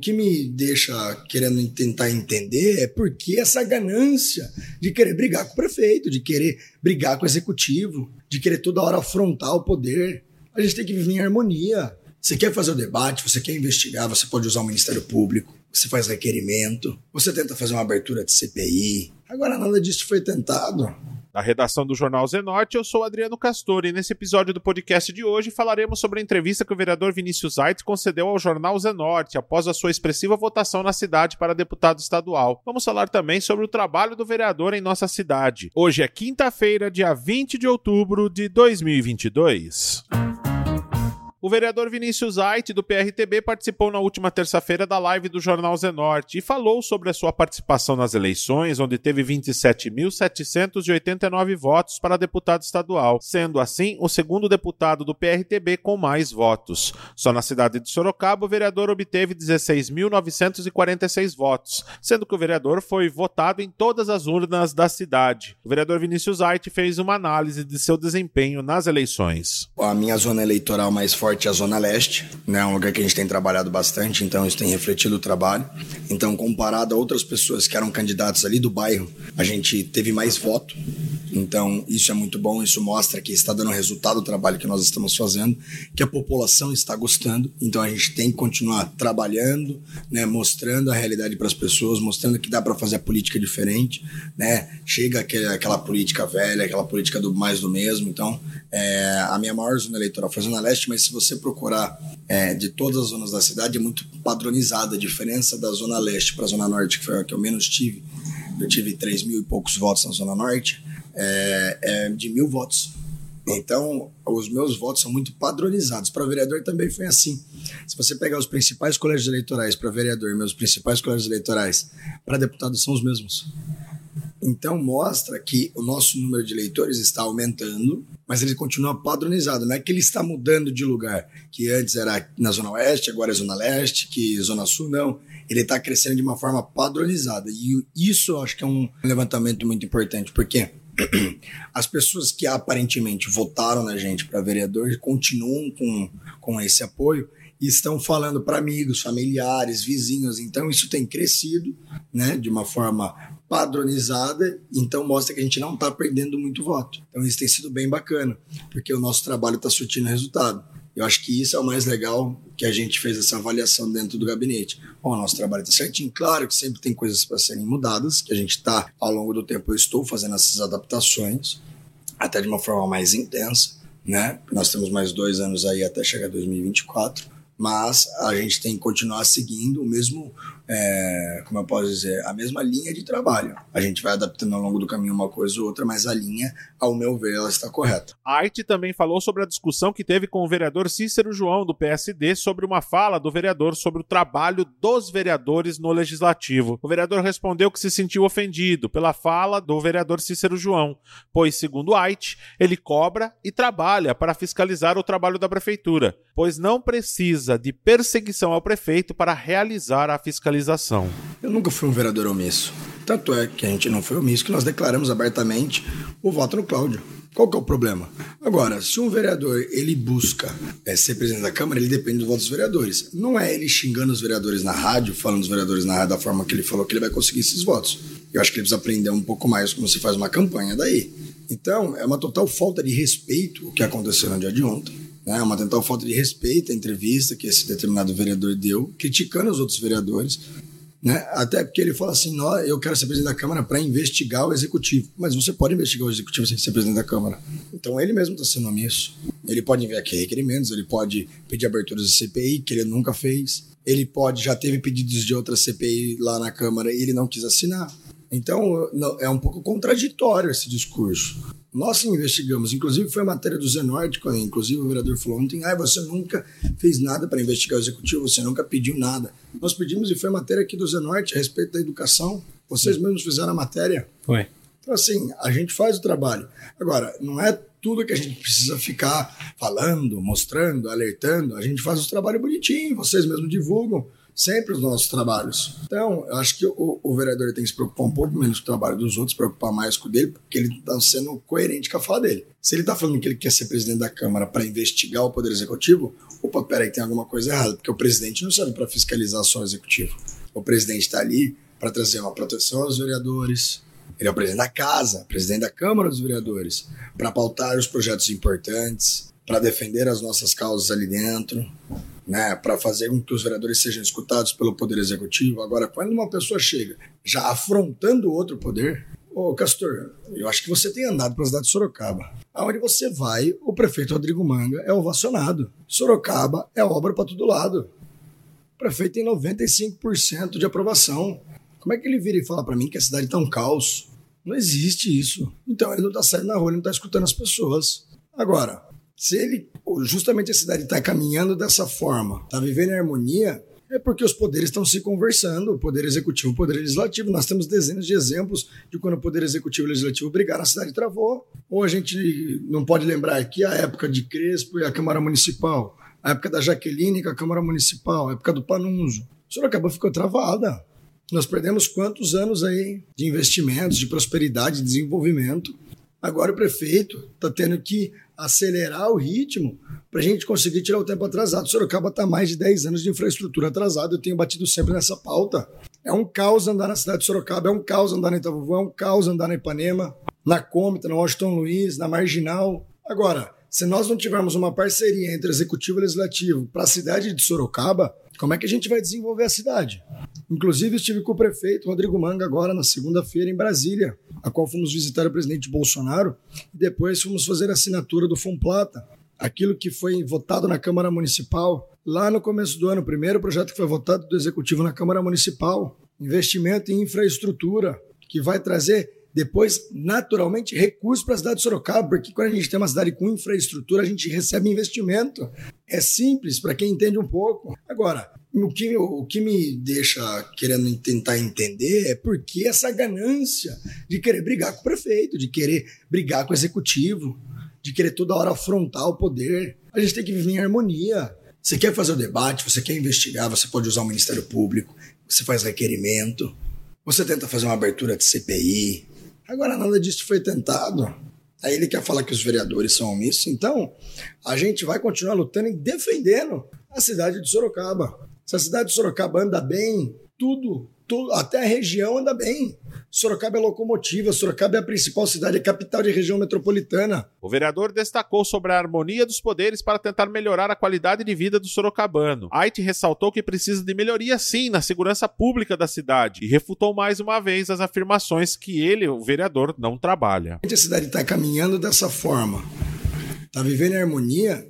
que me deixa querendo tentar entender é por que essa ganância de querer brigar com o prefeito, de querer brigar com o executivo, de querer toda hora afrontar o poder. A gente tem que viver em harmonia. Você quer fazer o debate, você quer investigar, você pode usar o Ministério Público, você faz requerimento, você tenta fazer uma abertura de CPI. Agora nada disso foi tentado. Da redação do Jornal Zenorte, eu sou Adriano Castor e nesse episódio do podcast de hoje falaremos sobre a entrevista que o vereador Vinícius Aitz concedeu ao Jornal Zenorte após a sua expressiva votação na cidade para deputado estadual. Vamos falar também sobre o trabalho do vereador em nossa cidade. Hoje é quinta-feira, dia 20 de outubro de 2022. O vereador Vinícius Ait, do PRTB, participou na última terça-feira da live do Jornal Zenorte e falou sobre a sua participação nas eleições, onde teve 27.789 votos para deputado estadual, sendo assim o segundo deputado do PRTB com mais votos. Só na cidade de Sorocaba, o vereador obteve 16.946 votos, sendo que o vereador foi votado em todas as urnas da cidade. O vereador Vinícius Ait fez uma análise de seu desempenho nas eleições. A minha zona eleitoral mais forte forte a Zona Leste, né? Um lugar que a gente tem trabalhado bastante, então isso tem refletido o trabalho. Então, comparado a outras pessoas que eram candidatos ali do bairro, a gente teve mais voto. Então, isso é muito bom, isso mostra que está dando resultado o trabalho que nós estamos fazendo, que a população está gostando. Então, a gente tem que continuar trabalhando, né, mostrando a realidade para as pessoas, mostrando que dá para fazer a política diferente, né? Chega aquela, aquela política velha, aquela política do mais do mesmo. Então, é, a minha maior zona eleitoral foi a Zona Leste, mas se você procurar é, de todas as zonas da cidade, é muito padronizada. A diferença da Zona Leste para a Zona Norte, que foi a que eu menos tive, eu tive 3 mil e poucos votos na Zona Norte, é, é de mil votos. Então, os meus votos são muito padronizados. Para vereador também foi assim. Se você pegar os principais colégios eleitorais para vereador, meus principais colégios eleitorais para deputado são os mesmos. Então mostra que o nosso número de eleitores está aumentando, mas ele continua padronizado. Não é que ele está mudando de lugar, que antes era na Zona Oeste, agora é Zona Leste, que Zona Sul, não. Ele está crescendo de uma forma padronizada. E isso eu acho que é um levantamento muito importante, porque as pessoas que aparentemente votaram na gente para vereador continuam com, com esse apoio e estão falando para amigos, familiares, vizinhos. Então isso tem crescido, né, de uma forma padronizada, então mostra que a gente não está perdendo muito voto. Então isso tem sido bem bacana, porque o nosso trabalho está surtindo resultado. Eu acho que isso é o mais legal que a gente fez essa avaliação dentro do gabinete. Bom, o nosso trabalho está certinho. Claro que sempre tem coisas para serem mudadas, que a gente está, ao longo do tempo, eu estou fazendo essas adaptações, até de uma forma mais intensa, né? Nós temos mais dois anos aí até chegar 2024, mas a gente tem que continuar seguindo o mesmo é, como eu posso dizer, a mesma linha de trabalho. A gente vai adaptando ao longo do caminho uma coisa ou outra, mas a linha, ao meu ver, ela está correta. A Arte também falou sobre a discussão que teve com o vereador Cícero João, do PSD, sobre uma fala do vereador sobre o trabalho dos vereadores no legislativo. O vereador respondeu que se sentiu ofendido pela fala do vereador Cícero João, pois, segundo Ait, ele cobra e trabalha para fiscalizar o trabalho da prefeitura, pois não precisa de perseguição ao prefeito para realizar a fiscalização. Eu nunca fui um vereador omisso. Tanto é que a gente não foi omisso que nós declaramos abertamente o voto no Cláudio. Qual que é o problema? Agora, se um vereador ele busca é, ser presidente da Câmara, ele depende do voto dos vereadores. Não é ele xingando os vereadores na rádio, falando dos vereadores na rádio da forma que ele falou que ele vai conseguir esses votos. Eu acho que ele precisa aprender um pouco mais como se faz uma campanha daí. Então, é uma total falta de respeito o que aconteceu no dia de ontem. Né? Uma total falta de respeito à entrevista que esse determinado vereador deu, criticando os outros vereadores. Né? Até porque ele fala assim: eu quero ser presidente da Câmara para investigar o executivo. Mas você pode investigar o executivo sem ser presidente da Câmara. Então ele mesmo está sendo omisso. Ele pode enviar aqui requerimentos, ele pode pedir aberturas de CPI, que ele nunca fez. Ele pode, já teve pedidos de outra CPI lá na Câmara e ele não quis assinar. Então é um pouco contraditório esse discurso. Nós investigamos, inclusive foi a matéria do Zenorte, inclusive o vereador falou ontem, ah, você nunca fez nada para investigar o executivo, você nunca pediu nada. Nós pedimos e foi a matéria aqui do Zenorte a respeito da educação. Vocês Sim. mesmos fizeram a matéria. Foi. Então, assim, a gente faz o trabalho. Agora, não é tudo que a gente precisa ficar falando, mostrando, alertando. A gente faz o trabalho bonitinho, vocês mesmos divulgam. Sempre os nossos trabalhos. Então, eu acho que o, o vereador tem que se preocupar um pouco menos com o trabalho dos outros, preocupar mais com o dele, porque ele está sendo coerente com a fala dele. Se ele está falando que ele quer ser presidente da Câmara para investigar o Poder Executivo, opa, peraí, tem alguma coisa errada, porque o presidente não serve para fiscalizar só o Executivo. O presidente está ali para trazer uma proteção aos vereadores, ele é o presidente da casa, presidente da Câmara dos Vereadores, para pautar os projetos importantes, para defender as nossas causas ali dentro, né, para fazer com que os vereadores sejam escutados pelo Poder Executivo. Agora, quando uma pessoa chega já afrontando outro poder, ô Castor, eu acho que você tem andado para a cidade de Sorocaba. Aonde você vai, o prefeito Rodrigo Manga é ovacionado. Sorocaba é obra para todo lado. O prefeito tem 95% de aprovação. Como é que ele vira e fala para mim que a cidade está um caos? Não existe isso. Então ele não está saindo na rua, ele não está escutando as pessoas. Agora, se ele, justamente a cidade está caminhando dessa forma, está vivendo em harmonia, é porque os poderes estão se conversando, o poder executivo, o poder legislativo. Nós temos dezenas de exemplos de quando o poder executivo e o legislativo brigaram, a cidade travou. Ou a gente não pode lembrar aqui a época de Crespo e a Câmara Municipal, a época da Jaqueline com a Câmara Municipal, a época do Panunzo. Sorocaba ficou travada. Nós perdemos quantos anos aí de investimentos, de prosperidade, de desenvolvimento. Agora o prefeito está tendo que acelerar o ritmo para a gente conseguir tirar o tempo atrasado. Sorocaba está mais de 10 anos de infraestrutura atrasada. Eu tenho batido sempre nessa pauta. É um caos andar na cidade de Sorocaba, é um caos andar na Itavuvu, é um caos andar na Ipanema, na Cômita, na Washington Luiz, na Marginal. Agora, se nós não tivermos uma parceria entre executivo e legislativo para a cidade de Sorocaba, como é que a gente vai desenvolver a cidade? Inclusive, estive com o prefeito Rodrigo Manga agora na segunda-feira em Brasília, a qual fomos visitar o presidente Bolsonaro e depois fomos fazer a assinatura do Plata, aquilo que foi votado na Câmara Municipal lá no começo do ano, o primeiro projeto que foi votado do Executivo na Câmara Municipal, investimento em infraestrutura, que vai trazer depois, naturalmente, recursos para a cidade de Sorocaba, porque quando a gente tem uma cidade com infraestrutura, a gente recebe investimento. É simples para quem entende um pouco. Agora, o que, o que me deixa querendo tentar entender é por que essa ganância de querer brigar com o prefeito, de querer brigar com o executivo, de querer toda hora afrontar o poder. A gente tem que viver em harmonia. Você quer fazer o debate, você quer investigar, você pode usar o Ministério Público, você faz requerimento, você tenta fazer uma abertura de CPI, Agora, nada disso foi tentado. Aí ele quer falar que os vereadores são omissos. Então, a gente vai continuar lutando e defendendo a cidade de Sorocaba. Se a cidade de Sorocaba anda bem, tudo, até a região anda bem. Sorocaba é locomotiva, Sorocaba é a principal cidade, é capital de região metropolitana. O vereador destacou sobre a harmonia dos poderes para tentar melhorar a qualidade de vida do sorocabano. Ait ressaltou que precisa de melhoria sim na segurança pública da cidade e refutou mais uma vez as afirmações que ele, o vereador, não trabalha. A cidade está caminhando dessa forma, está vivendo em harmonia,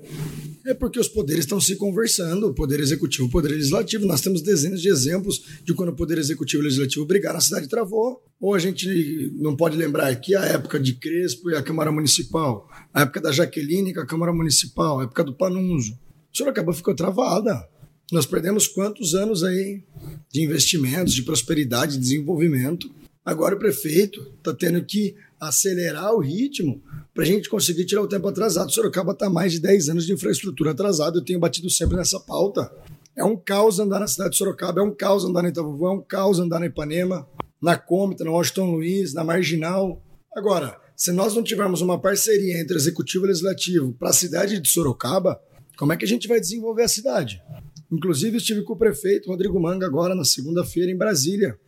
é porque os poderes estão se conversando, o poder executivo o poder legislativo. Nós temos dezenas de exemplos de quando o poder executivo e legislativo brigaram, a cidade travou. Ou a gente não pode lembrar aqui a época de Crespo e a Câmara Municipal, a época da Jaqueline com a Câmara Municipal, a época do Panunzo. Sorocaba ficou travada. Nós perdemos quantos anos aí de investimentos, de prosperidade, de desenvolvimento. Agora o prefeito está tendo que acelerar o ritmo para a gente conseguir tirar o tempo atrasado. Sorocaba está mais de 10 anos de infraestrutura atrasada, eu tenho batido sempre nessa pauta. É um caos andar na cidade de Sorocaba, é um caos andar na Itavuvu, é um caos andar na Ipanema, na Cômita, na Washington Luiz, na Marginal. Agora, se nós não tivermos uma parceria entre executivo e legislativo para a cidade de Sorocaba, como é que a gente vai desenvolver a cidade? Inclusive, estive com o prefeito Rodrigo Manga agora na segunda-feira em Brasília,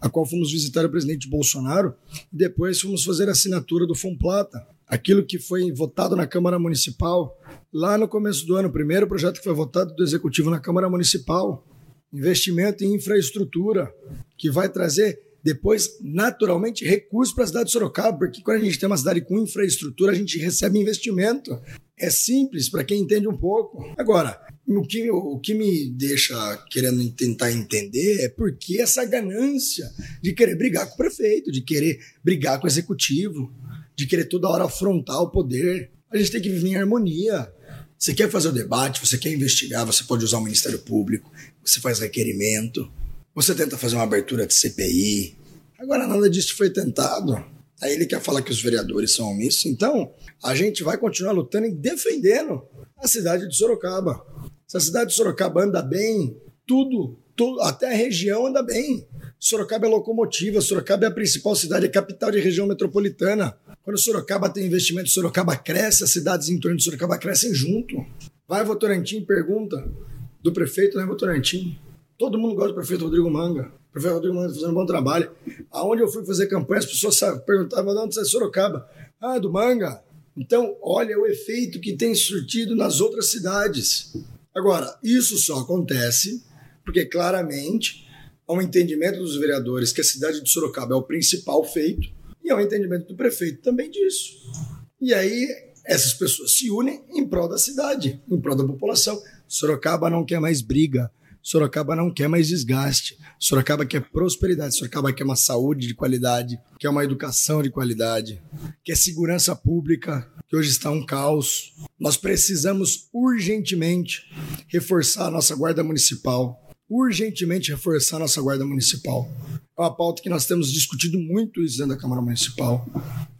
a qual fomos visitar o presidente Bolsonaro e depois fomos fazer a assinatura do Plata, aquilo que foi votado na Câmara Municipal lá no começo do ano, o primeiro projeto que foi votado do Executivo na Câmara Municipal, investimento em infraestrutura, que vai trazer depois, naturalmente, recursos para a cidade de Sorocaba, porque quando a gente tem uma cidade com infraestrutura, a gente recebe investimento. É simples para quem entende um pouco. Agora, o que, o que me deixa querendo tentar entender é por que essa ganância de querer brigar com o prefeito, de querer brigar com o executivo, de querer toda hora afrontar o poder. A gente tem que viver em harmonia. Você quer fazer o debate, você quer investigar, você pode usar o Ministério Público, você faz requerimento, você tenta fazer uma abertura de CPI. Agora, nada disso foi tentado. Aí ele quer falar que os vereadores são omissos. Então, a gente vai continuar lutando e defendendo a cidade de Sorocaba. Se a cidade de Sorocaba anda bem, tudo até a região anda bem. Sorocaba é locomotiva, Sorocaba é a principal cidade, é capital de região metropolitana. Quando Sorocaba tem investimento, Sorocaba cresce, as cidades em torno de Sorocaba crescem junto. Vai Votorantim, pergunta do prefeito, né, Votorantim? Todo mundo gosta do prefeito Rodrigo Manga. O prefeito Rodrigo Manga tá fazendo um bom trabalho. Aonde eu fui fazer campanha, as pessoas perguntavam de onde é Sorocaba. Ah, do Manga. Então, olha o efeito que tem surtido nas outras cidades. Agora, isso só acontece porque claramente há um entendimento dos vereadores que a cidade de Sorocaba é o principal feito e há um entendimento do prefeito também disso. E aí essas pessoas se unem em prol da cidade, em prol da população. Sorocaba não quer mais briga, Sorocaba não quer mais desgaste. Sorocaba quer prosperidade. Sorocaba quer uma saúde de qualidade, quer uma educação de qualidade, quer segurança pública, que hoje está um caos. Nós precisamos urgentemente reforçar a nossa guarda municipal. Urgentemente reforçar a nossa guarda municipal. É uma pauta que nós temos discutido muito isso dentro da Câmara Municipal.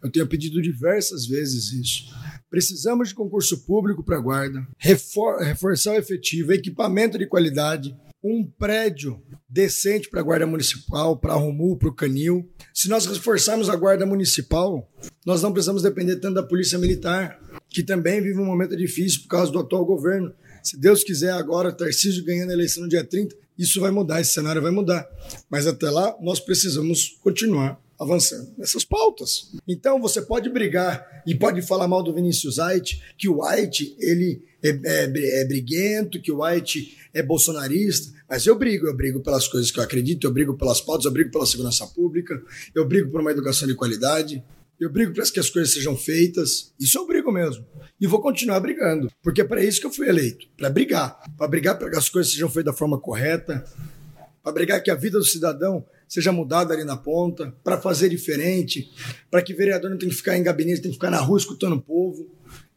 Eu tenho pedido diversas vezes isso. Precisamos de concurso público para a guarda, refor reforçar o efetivo, equipamento de qualidade, um prédio decente para a Guarda Municipal, para a Romu, para o Canil. Se nós reforçarmos a Guarda Municipal, nós não precisamos depender tanto da Polícia Militar, que também vive um momento difícil por causa do atual governo. Se Deus quiser, agora, Tarcísio ganhando a eleição no dia 30, isso vai mudar, esse cenário vai mudar. Mas até lá, nós precisamos continuar avançando nessas pautas. Então você pode brigar e pode falar mal do Vinícius White, que o White ele é, é, é briguento, que o White é bolsonarista, mas eu brigo, eu brigo pelas coisas que eu acredito, eu brigo pelas pautas, eu brigo pela segurança pública, eu brigo por uma educação de qualidade, eu brigo para que as coisas sejam feitas. Isso eu brigo mesmo. E vou continuar brigando, porque é para isso que eu fui eleito, para brigar, para brigar para que as coisas sejam feitas da forma correta, para brigar que a vida do cidadão seja mudada ali na ponta, para fazer diferente, para que vereador não tenha que ficar em gabinete, tem que ficar na rua escutando o povo.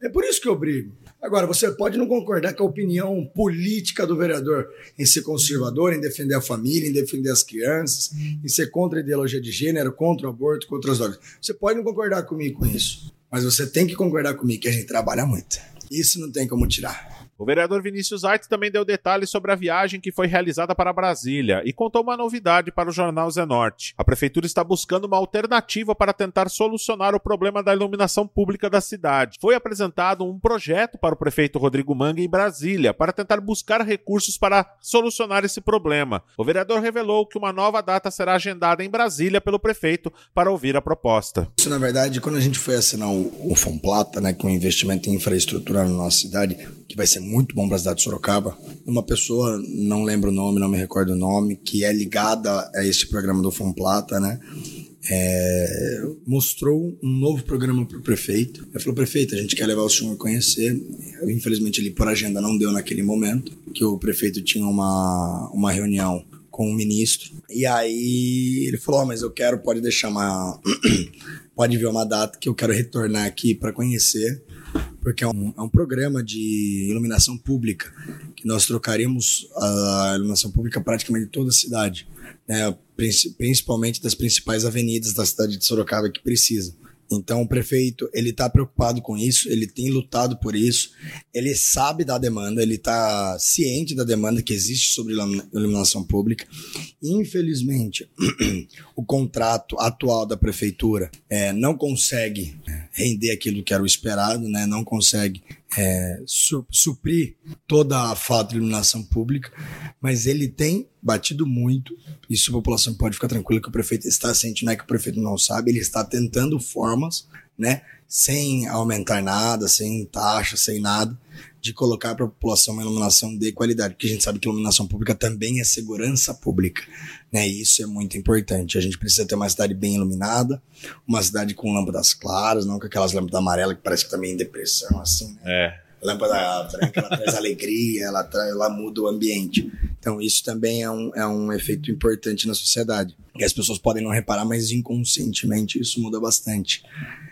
É por isso que eu brigo. Agora, você pode não concordar com a opinião política do vereador em ser conservador, em defender a família, em defender as crianças, em ser contra a ideologia de gênero, contra o aborto, contra as drogas. Você pode não concordar comigo com isso, mas você tem que concordar comigo que a gente trabalha muito. Isso não tem como tirar. O vereador Vinícius Aires também deu detalhes sobre a viagem que foi realizada para Brasília e contou uma novidade para o jornal Zenorte. A prefeitura está buscando uma alternativa para tentar solucionar o problema da iluminação pública da cidade. Foi apresentado um projeto para o prefeito Rodrigo Manga em Brasília para tentar buscar recursos para solucionar esse problema. O vereador revelou que uma nova data será agendada em Brasília pelo prefeito para ouvir a proposta. Isso, na verdade, quando a gente foi assinar o, o Fomplata, né, com investimento em infraestrutura na nossa cidade, que vai ser muito bom para a cidade de Sorocaba. Uma pessoa, não lembro o nome, não me recordo o nome, que é ligada a esse programa do Fomplata, né? É, mostrou um novo programa para o prefeito. Ele falou, prefeito, a gente quer levar o senhor a conhecer. Eu, infelizmente, ele por agenda não deu naquele momento, que o prefeito tinha uma, uma reunião com o ministro. E aí ele falou, oh, mas eu quero, pode deixar uma... pode ver uma data que eu quero retornar aqui para conhecer porque é um, é um programa de iluminação pública, que nós trocaríamos a iluminação pública praticamente de toda a cidade, né? principalmente das principais avenidas da cidade de Sorocaba que precisa. Então o prefeito ele está preocupado com isso, ele tem lutado por isso, ele sabe da demanda, ele está ciente da demanda que existe sobre iluminação pública. Infelizmente, o contrato atual da prefeitura é, não consegue render aquilo que era o esperado, né? não consegue é, su suprir toda a falta de iluminação pública, mas ele tem batido muito. Isso a população pode ficar tranquila que o prefeito está ciente, não é que o prefeito não sabe, ele está tentando formas, né, sem aumentar nada, sem taxa, sem nada, de colocar para a população uma iluminação de qualidade, porque a gente sabe que iluminação pública também é segurança pública, né? E isso é muito importante. A gente precisa ter uma cidade bem iluminada, uma cidade com lâmpadas claras, não com aquelas lâmpadas amarelas que parece que também tá em depressão, assim, né? É. A lâmpada branca, ela traz alegria, ela, traz, ela muda o ambiente. Então, isso também é um, é um efeito importante na sociedade. Que as pessoas podem não reparar, mas inconscientemente isso muda bastante.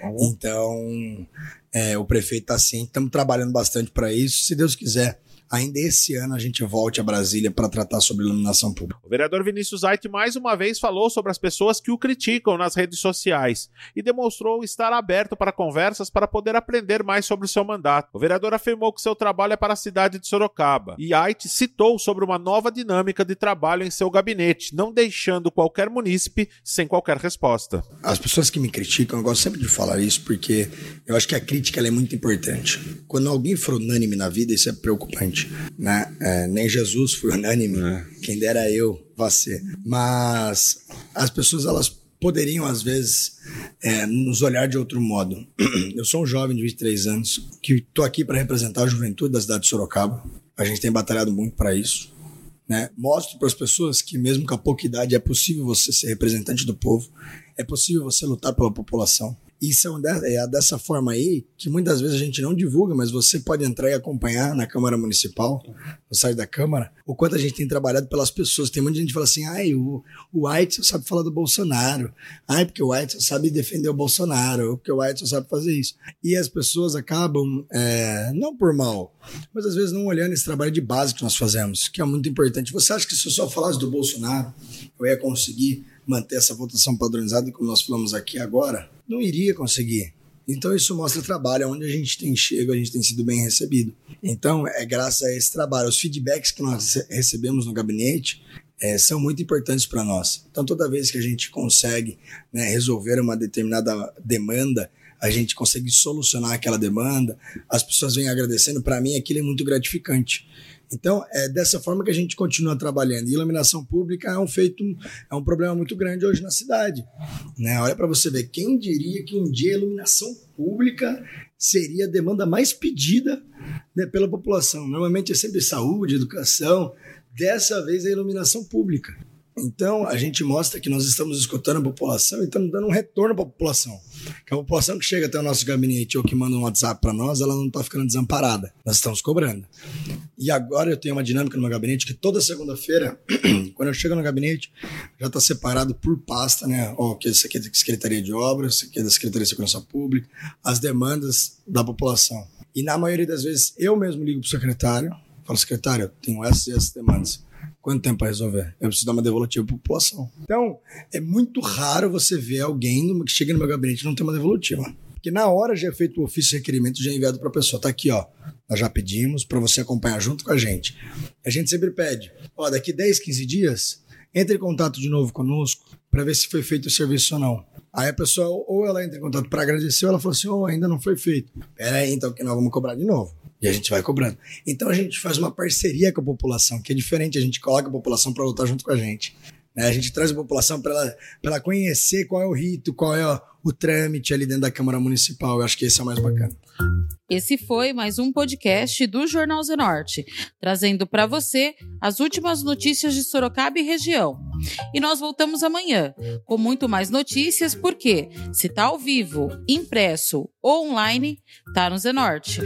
Uhum. Então, é, o prefeito está assim, estamos trabalhando bastante para isso. Se Deus quiser, ainda esse ano a gente volte a Brasília para tratar sobre iluminação pública. O vereador Vinícius Ait mais uma vez falou sobre as pessoas que o criticam nas redes sociais e demonstrou estar aberto para conversas para poder aprender mais sobre o seu mandato. O vereador afirmou que seu trabalho é para a cidade de Sorocaba e Ait citou sobre uma nova dinâmica de trabalho em seu gabinete, não deixando qualquer munícipe sem qualquer resposta. As pessoas que me criticam, eu gosto sempre de falar isso porque eu acho que a crítica é muito importante. Quando alguém for unânime na vida, isso é preocupante. Né? É, nem Jesus foi unânime, é. quem dera eu ser. Mas as pessoas elas poderiam, às vezes, é, nos olhar de outro modo. Eu sou um jovem de 23 anos que estou aqui para representar a juventude da cidade de Sorocaba. A gente tem batalhado muito para isso. Né? Mostro para as pessoas que, mesmo com a pouca idade, é possível você ser representante do povo, é possível você lutar pela população. E são é dessa forma aí que muitas vezes a gente não divulga, mas você pode entrar e acompanhar na Câmara Municipal, no site da Câmara, o quanto a gente tem trabalhado pelas pessoas. Tem muita gente que fala assim, ai, o, o White sabe falar do Bolsonaro, ai, porque o White sabe defender o Bolsonaro, porque o White sabe fazer isso. E as pessoas acabam, é, não por mal, mas às vezes não olhando esse trabalho de base que nós fazemos, que é muito importante. Você acha que se eu só falasse do Bolsonaro, eu ia conseguir manter essa votação padronizada, como nós falamos aqui agora? não iria conseguir. Então isso mostra trabalho, onde a gente tem chego, a gente tem sido bem recebido. Então é graças a esse trabalho, os feedbacks que nós recebemos no gabinete é, são muito importantes para nós. Então toda vez que a gente consegue né, resolver uma determinada demanda, a gente consegue solucionar aquela demanda, as pessoas vêm agradecendo. Para mim aquilo é muito gratificante. Então, é dessa forma que a gente continua trabalhando. E iluminação pública é um feito, é um problema muito grande hoje na cidade. Né? Olha para você ver, quem diria que um dia a iluminação pública seria a demanda mais pedida né, pela população? Normalmente é sempre saúde, educação. Dessa vez é a iluminação pública. Então, a gente mostra que nós estamos escutando a população e estamos dando um retorno para a população. Que a população que chega até o nosso gabinete ou que manda um WhatsApp para nós, ela não está ficando desamparada. Nós estamos cobrando. E agora eu tenho uma dinâmica no meu gabinete que toda segunda-feira, quando eu chego no gabinete, já está separado por pasta, né? Ó, que isso aqui é da Secretaria de Obras, isso aqui é da Secretaria de Segurança Pública, as demandas da população. E na maioria das vezes eu mesmo ligo para o secretário, falo, secretário, eu tenho essas e essas demandas Quanto tempo para resolver? Eu preciso dar uma devolutiva para a população. Então, é muito raro você ver alguém que chega no meu gabinete e não tem uma devolutiva. Porque na hora já é feito o ofício de requerimento, já é enviado para a pessoa. Tá aqui, ó. Nós já pedimos para você acompanhar junto com a gente. A gente sempre pede, ó, daqui 10, 15 dias, entre em contato de novo conosco para ver se foi feito o serviço ou não. Aí a pessoa, ou ela entra em contato para agradecer, ou ela fala assim, oh, ainda não foi feito. Pera aí, então que nós vamos cobrar de novo. E a gente vai cobrando. Então a gente faz uma parceria com a população, que é diferente, a gente coloca a população para lutar junto com a gente. Né? A gente traz a população para ela, ela conhecer qual é o rito, qual é o, o trâmite ali dentro da Câmara Municipal. Eu acho que esse é o mais bacana. Esse foi mais um podcast do Jornal Zenorte, trazendo para você as últimas notícias de Sorocaba e região. E nós voltamos amanhã com muito mais notícias, porque se tá ao vivo, impresso ou online, tá no Zenorte.